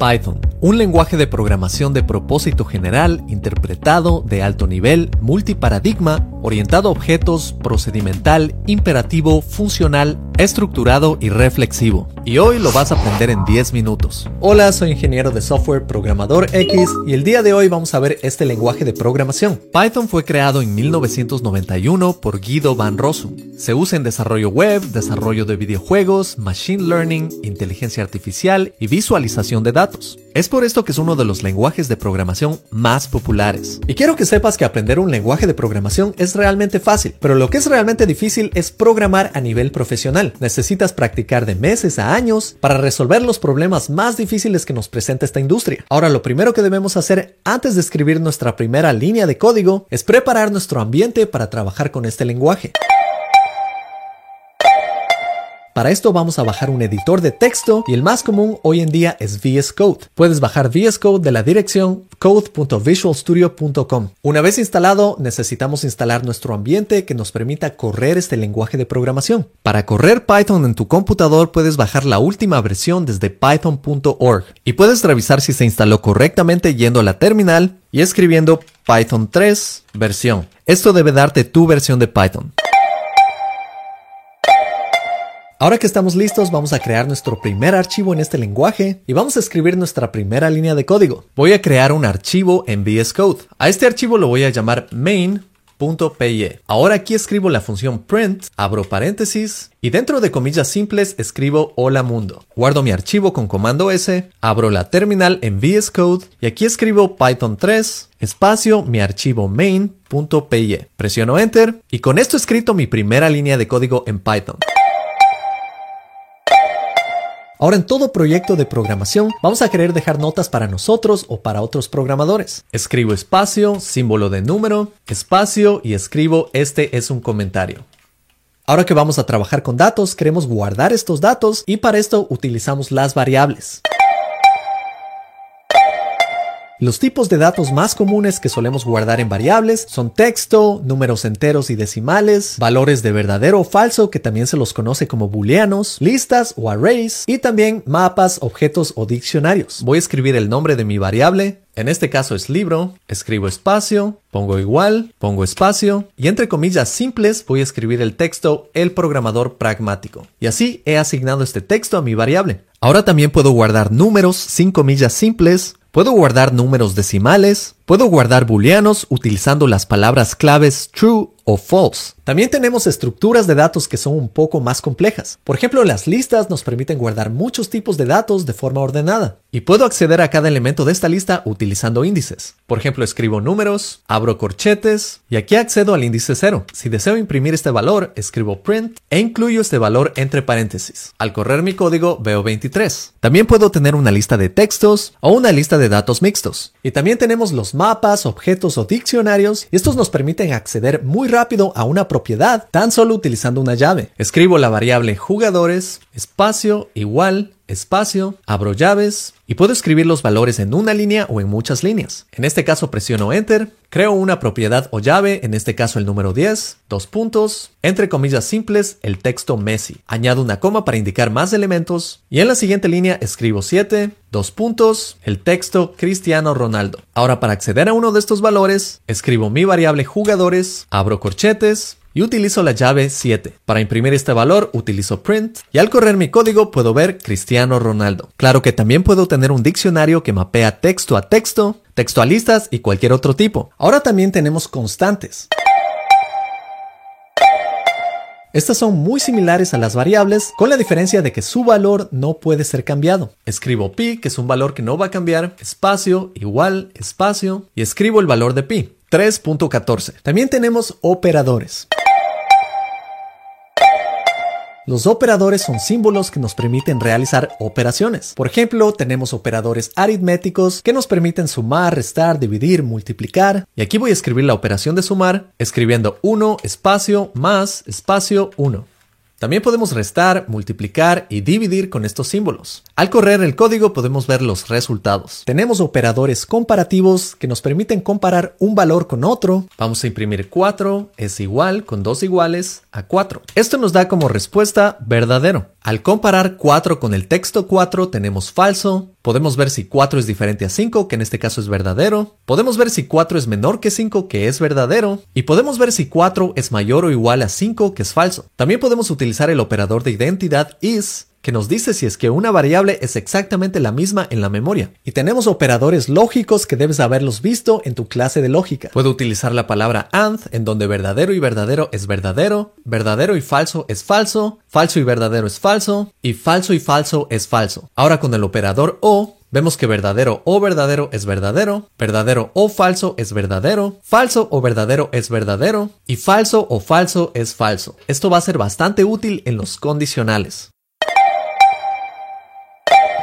Python, un lenguaje de programación de propósito general, interpretado, de alto nivel, multiparadigma, orientado a objetos, procedimental, imperativo, funcional, estructurado y reflexivo. Y hoy lo vas a aprender en 10 minutos. Hola, soy ingeniero de software programador X y el día de hoy vamos a ver este lenguaje de programación. Python fue creado en 1991 por Guido van Rossum. Se usa en desarrollo web, desarrollo de videojuegos, machine learning, inteligencia artificial y visualización de datos. Es por esto que es uno de los lenguajes de programación más populares. Y quiero que sepas que aprender un lenguaje de programación es realmente fácil, pero lo que es realmente difícil es programar a nivel profesional. Necesitas practicar de meses a años para resolver los problemas más difíciles que nos presenta esta industria. Ahora, lo primero que debemos hacer antes de escribir nuestra primera línea de código es preparar nuestro ambiente para trabajar con este lenguaje. Para esto vamos a bajar un editor de texto y el más común hoy en día es VS Code. Puedes bajar VS Code de la dirección code.visualstudio.com. Una vez instalado, necesitamos instalar nuestro ambiente que nos permita correr este lenguaje de programación. Para correr Python en tu computador puedes bajar la última versión desde python.org y puedes revisar si se instaló correctamente yendo a la terminal y escribiendo Python 3 versión. Esto debe darte tu versión de Python. Ahora que estamos listos, vamos a crear nuestro primer archivo en este lenguaje y vamos a escribir nuestra primera línea de código. Voy a crear un archivo en VS Code. A este archivo lo voy a llamar main.py. Ahora aquí escribo la función print, abro paréntesis y dentro de comillas simples escribo hola mundo. Guardo mi archivo con comando S, abro la terminal en VS Code y aquí escribo python 3 espacio mi archivo main.py. Presiono enter y con esto he escrito mi primera línea de código en Python. Ahora en todo proyecto de programación vamos a querer dejar notas para nosotros o para otros programadores. Escribo espacio, símbolo de número, espacio y escribo este es un comentario. Ahora que vamos a trabajar con datos, queremos guardar estos datos y para esto utilizamos las variables. Los tipos de datos más comunes que solemos guardar en variables son texto, números enteros y decimales, valores de verdadero o falso que también se los conoce como booleanos, listas o arrays y también mapas, objetos o diccionarios. Voy a escribir el nombre de mi variable, en este caso es libro, escribo espacio, pongo igual, pongo espacio y entre comillas simples voy a escribir el texto el programador pragmático. Y así he asignado este texto a mi variable. Ahora también puedo guardar números sin comillas simples Puedo guardar números decimales, puedo guardar booleanos utilizando las palabras claves true o false. También tenemos estructuras de datos que son un poco más complejas. Por ejemplo, las listas nos permiten guardar muchos tipos de datos de forma ordenada. Y puedo acceder a cada elemento de esta lista utilizando índices. Por ejemplo, escribo números, abro corchetes y aquí accedo al índice 0. Si deseo imprimir este valor, escribo print e incluyo este valor entre paréntesis. Al correr mi código veo 23. También puedo tener una lista de textos o una lista de datos mixtos. Y también tenemos los mapas, objetos o diccionarios y estos nos permiten acceder muy rápido a una propiedad tan solo utilizando una llave. Escribo la variable jugadores, espacio, igual, espacio, abro llaves y puedo escribir los valores en una línea o en muchas líneas. En este caso presiono Enter, creo una propiedad o llave, en este caso el número 10, dos puntos, entre comillas simples, el texto Messi. Añado una coma para indicar más elementos y en la siguiente línea escribo 7, dos puntos, el texto Cristiano Ronaldo. Ahora para acceder a uno de estos valores, escribo mi variable jugadores, abro corchetes, y utilizo la llave 7. Para imprimir este valor utilizo print y al correr mi código puedo ver Cristiano Ronaldo. Claro que también puedo tener un diccionario que mapea texto a texto, textualistas y cualquier otro tipo. Ahora también tenemos constantes. Estas son muy similares a las variables, con la diferencia de que su valor no puede ser cambiado. Escribo pi, que es un valor que no va a cambiar, espacio, igual, espacio, y escribo el valor de pi, 3.14. También tenemos operadores. Los operadores son símbolos que nos permiten realizar operaciones. Por ejemplo, tenemos operadores aritméticos que nos permiten sumar, restar, dividir, multiplicar. Y aquí voy a escribir la operación de sumar escribiendo 1 espacio más espacio 1. También podemos restar, multiplicar y dividir con estos símbolos. Al correr el código podemos ver los resultados. Tenemos operadores comparativos que nos permiten comparar un valor con otro. Vamos a imprimir 4 es igual con 2 iguales a 4. Esto nos da como respuesta verdadero. Al comparar 4 con el texto 4 tenemos falso, Podemos ver si 4 es diferente a 5, que en este caso es verdadero. Podemos ver si 4 es menor que 5, que es verdadero. Y podemos ver si 4 es mayor o igual a 5, que es falso. También podemos utilizar el operador de identidad is que nos dice si es que una variable es exactamente la misma en la memoria. Y tenemos operadores lógicos que debes haberlos visto en tu clase de lógica. Puedo utilizar la palabra AND, en donde verdadero y verdadero es verdadero, verdadero y falso es falso, falso y verdadero es falso, y falso y falso es falso. Ahora con el operador OR, Vemos que verdadero o verdadero es verdadero, verdadero o falso es verdadero, falso o verdadero es verdadero y falso o falso es falso. Esto va a ser bastante útil en los condicionales.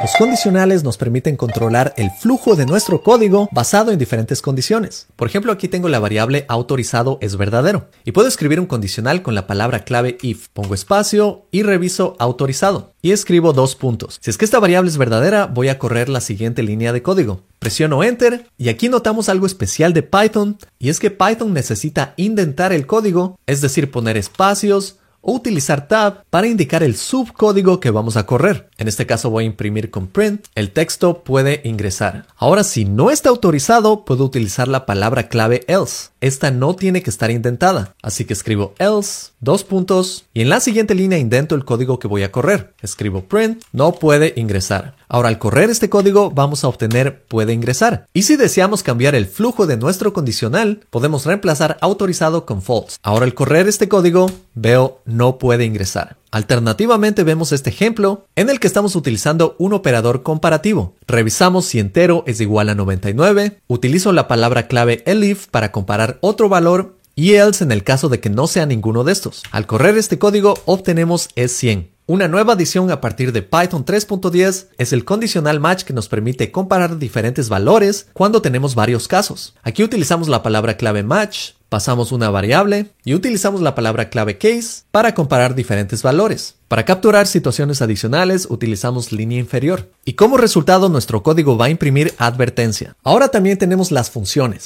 Los condicionales nos permiten controlar el flujo de nuestro código basado en diferentes condiciones. Por ejemplo, aquí tengo la variable autorizado es verdadero y puedo escribir un condicional con la palabra clave if. Pongo espacio y reviso autorizado y escribo dos puntos. Si es que esta variable es verdadera, voy a correr la siguiente línea de código. Presiono Enter y aquí notamos algo especial de Python y es que Python necesita indentar el código, es decir, poner espacios, o utilizar tab para indicar el subcódigo que vamos a correr. En este caso voy a imprimir con print, el texto puede ingresar. Ahora si no está autorizado, puedo utilizar la palabra clave else. Esta no tiene que estar indentada, así que escribo else, dos puntos, y en la siguiente línea indento el código que voy a correr. Escribo print, no puede ingresar. Ahora al correr este código vamos a obtener puede ingresar. Y si deseamos cambiar el flujo de nuestro condicional, podemos reemplazar autorizado con false. Ahora al correr este código veo no puede ingresar. Alternativamente vemos este ejemplo en el que estamos utilizando un operador comparativo. Revisamos si entero es igual a 99, utilizo la palabra clave elif para comparar otro valor y else en el caso de que no sea ninguno de estos. Al correr este código obtenemos es 100. Una nueva adición a partir de Python 3.10 es el conditional match que nos permite comparar diferentes valores cuando tenemos varios casos. Aquí utilizamos la palabra clave match, pasamos una variable y utilizamos la palabra clave case para comparar diferentes valores. Para capturar situaciones adicionales utilizamos línea inferior y como resultado nuestro código va a imprimir advertencia. Ahora también tenemos las funciones.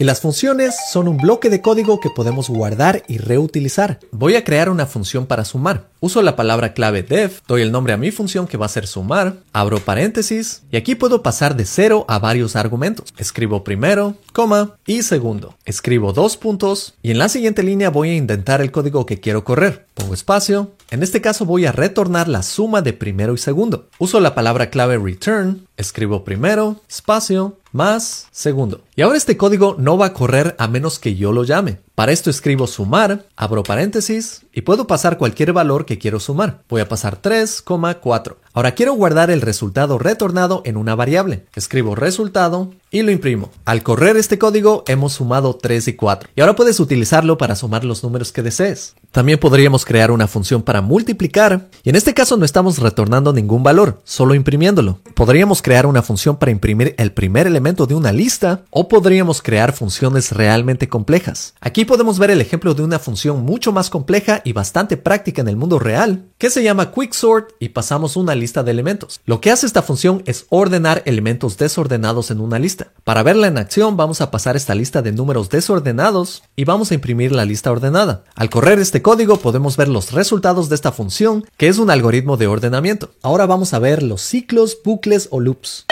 Y las funciones son un bloque de código que podemos guardar y reutilizar. Voy a crear una función para sumar. Uso la palabra clave def, doy el nombre a mi función que va a ser sumar, abro paréntesis y aquí puedo pasar de cero a varios argumentos. Escribo primero, coma y segundo. Escribo dos puntos y en la siguiente línea voy a indentar el código que quiero correr. Pongo espacio. En este caso voy a retornar la suma de primero y segundo. Uso la palabra clave return, escribo primero, espacio, más segundo. Y ahora este código no va a correr a menos que yo lo llame. Para esto escribo sumar, abro paréntesis y puedo pasar cualquier valor que quiero sumar. Voy a pasar 3,4. Ahora quiero guardar el resultado retornado en una variable. Escribo resultado y lo imprimo. Al correr este código hemos sumado 3 y 4. Y ahora puedes utilizarlo para sumar los números que desees. También podríamos crear una función para multiplicar y en este caso no estamos retornando ningún valor, solo imprimiéndolo. Podríamos crear una función para imprimir el primer elemento de una lista o podríamos crear funciones realmente complejas. Aquí podemos ver el ejemplo de una función mucho más compleja y bastante práctica en el mundo real, que se llama quicksort y pasamos una lista de elementos. Lo que hace esta función es ordenar elementos desordenados en una lista. Para verla en acción vamos a pasar esta lista de números desordenados y vamos a imprimir la lista ordenada. Al correr este código podemos ver los resultados de esta función, que es un algoritmo de ordenamiento. Ahora vamos a ver los ciclos, bucles o loops.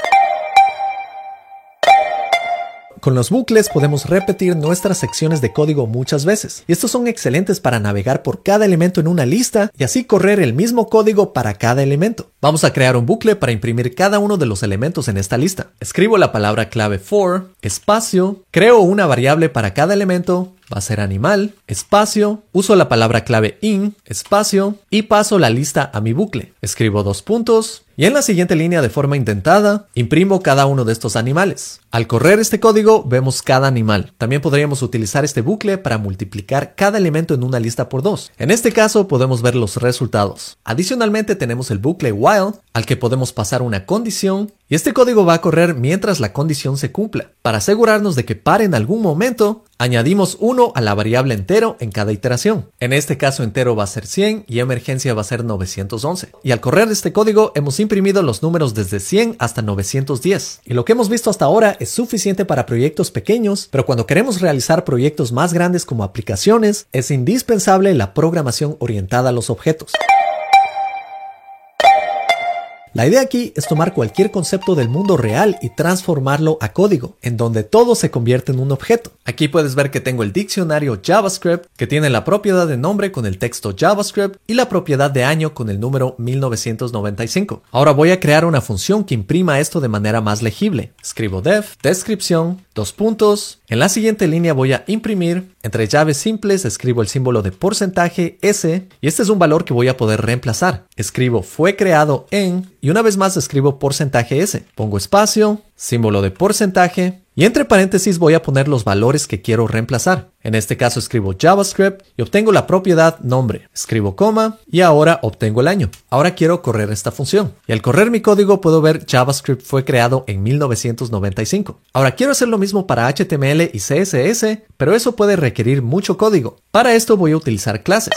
Con los bucles podemos repetir nuestras secciones de código muchas veces, y estos son excelentes para navegar por cada elemento en una lista y así correr el mismo código para cada elemento. Vamos a crear un bucle para imprimir cada uno de los elementos en esta lista. Escribo la palabra clave for, espacio, creo una variable para cada elemento, va a ser animal, espacio, uso la palabra clave in, espacio, y paso la lista a mi bucle. Escribo dos puntos, y en la siguiente línea de forma intentada, imprimo cada uno de estos animales. Al correr este código, vemos cada animal. También podríamos utilizar este bucle para multiplicar cada elemento en una lista por dos. En este caso, podemos ver los resultados. Adicionalmente, tenemos el bucle while, al que podemos pasar una condición, y este código va a correr mientras la condición se cumpla. Para asegurarnos de que pare en algún momento, añadimos 1 a la variable entero en cada iteración. En este caso entero va a ser 100 y emergencia va a ser 911. Y al correr este código hemos imprimido los números desde 100 hasta 910. Y lo que hemos visto hasta ahora es suficiente para proyectos pequeños, pero cuando queremos realizar proyectos más grandes como aplicaciones, es indispensable la programación orientada a los objetos. La idea aquí es tomar cualquier concepto del mundo real y transformarlo a código, en donde todo se convierte en un objeto. Aquí puedes ver que tengo el diccionario JavaScript, que tiene la propiedad de nombre con el texto JavaScript y la propiedad de año con el número 1995. Ahora voy a crear una función que imprima esto de manera más legible. Escribo def, descripción, dos puntos. En la siguiente línea voy a imprimir. Entre llaves simples escribo el símbolo de porcentaje S y este es un valor que voy a poder reemplazar. Escribo fue creado en y una vez más escribo porcentaje S. Pongo espacio, símbolo de porcentaje y entre paréntesis voy a poner los valores que quiero reemplazar. En este caso escribo JavaScript y obtengo la propiedad nombre. Escribo coma y ahora obtengo el año. Ahora quiero correr esta función. Y al correr mi código puedo ver JavaScript fue creado en 1995. Ahora quiero hacer lo mismo para HTML y CSS, pero eso puede requerir mucho código. Para esto voy a utilizar clases.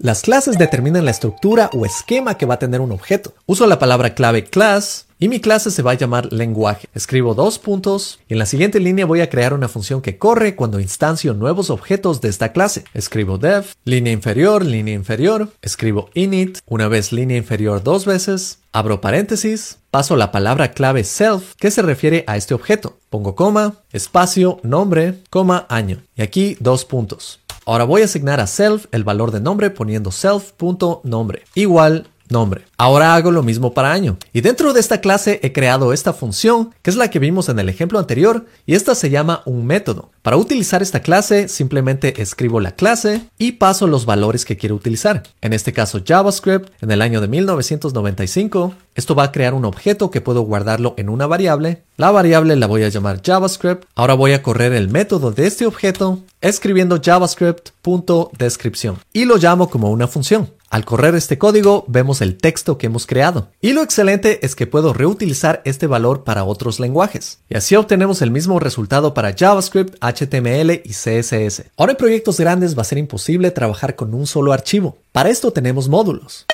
Las clases determinan la estructura o esquema que va a tener un objeto. Uso la palabra clave class y mi clase se va a llamar lenguaje. Escribo dos puntos y en la siguiente línea voy a crear una función que corre cuando instancio nuevos objetos de esta clase. Escribo def, línea inferior, línea inferior, escribo init, una vez línea inferior dos veces, abro paréntesis, paso la palabra clave self que se refiere a este objeto. Pongo coma, espacio, nombre, coma, año. Y aquí dos puntos. Ahora voy a asignar a self el valor de nombre poniendo self.nombre igual nombre. Ahora hago lo mismo para año. Y dentro de esta clase he creado esta función, que es la que vimos en el ejemplo anterior, y esta se llama un método. Para utilizar esta clase, simplemente escribo la clase y paso los valores que quiero utilizar. En este caso JavaScript, en el año de 1995, esto va a crear un objeto que puedo guardarlo en una variable. La variable la voy a llamar JavaScript. Ahora voy a correr el método de este objeto escribiendo javascript.descripción y lo llamo como una función. Al correr este código vemos el texto que hemos creado. Y lo excelente es que puedo reutilizar este valor para otros lenguajes. Y así obtenemos el mismo resultado para JavaScript, HTML y CSS. Ahora en proyectos grandes va a ser imposible trabajar con un solo archivo. Para esto tenemos módulos.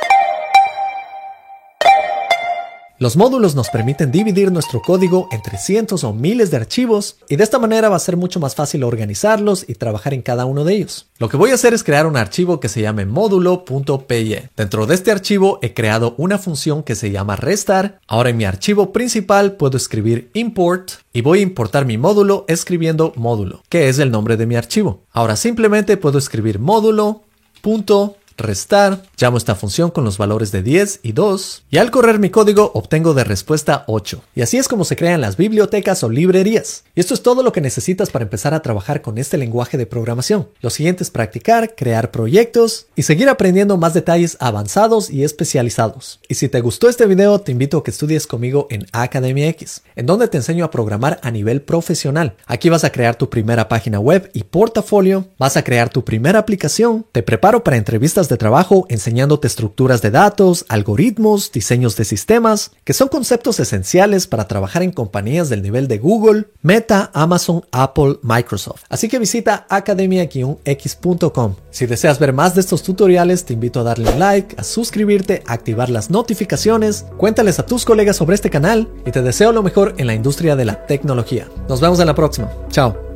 Los módulos nos permiten dividir nuestro código entre cientos o miles de archivos y de esta manera va a ser mucho más fácil organizarlos y trabajar en cada uno de ellos. Lo que voy a hacer es crear un archivo que se llame módulo.py. Dentro de este archivo he creado una función que se llama restar. Ahora en mi archivo principal puedo escribir import y voy a importar mi módulo escribiendo módulo, que es el nombre de mi archivo. Ahora simplemente puedo escribir módulo.py restar, llamo esta función con los valores de 10 y 2, y al correr mi código obtengo de respuesta 8. Y así es como se crean las bibliotecas o librerías. Y esto es todo lo que necesitas para empezar a trabajar con este lenguaje de programación. Lo siguiente es practicar, crear proyectos y seguir aprendiendo más detalles avanzados y especializados. Y si te gustó este video, te invito a que estudies conmigo en Academia X, en donde te enseño a programar a nivel profesional. Aquí vas a crear tu primera página web y portafolio, vas a crear tu primera aplicación, te preparo para entrevistas de trabajo enseñándote estructuras de datos, algoritmos, diseños de sistemas, que son conceptos esenciales para trabajar en compañías del nivel de Google, Meta, Amazon, Apple, Microsoft. Así que visita academia-x.com. Si deseas ver más de estos tutoriales, te invito a darle un like, a suscribirte, a activar las notificaciones, cuéntales a tus colegas sobre este canal y te deseo lo mejor en la industria de la tecnología. Nos vemos en la próxima. Chao.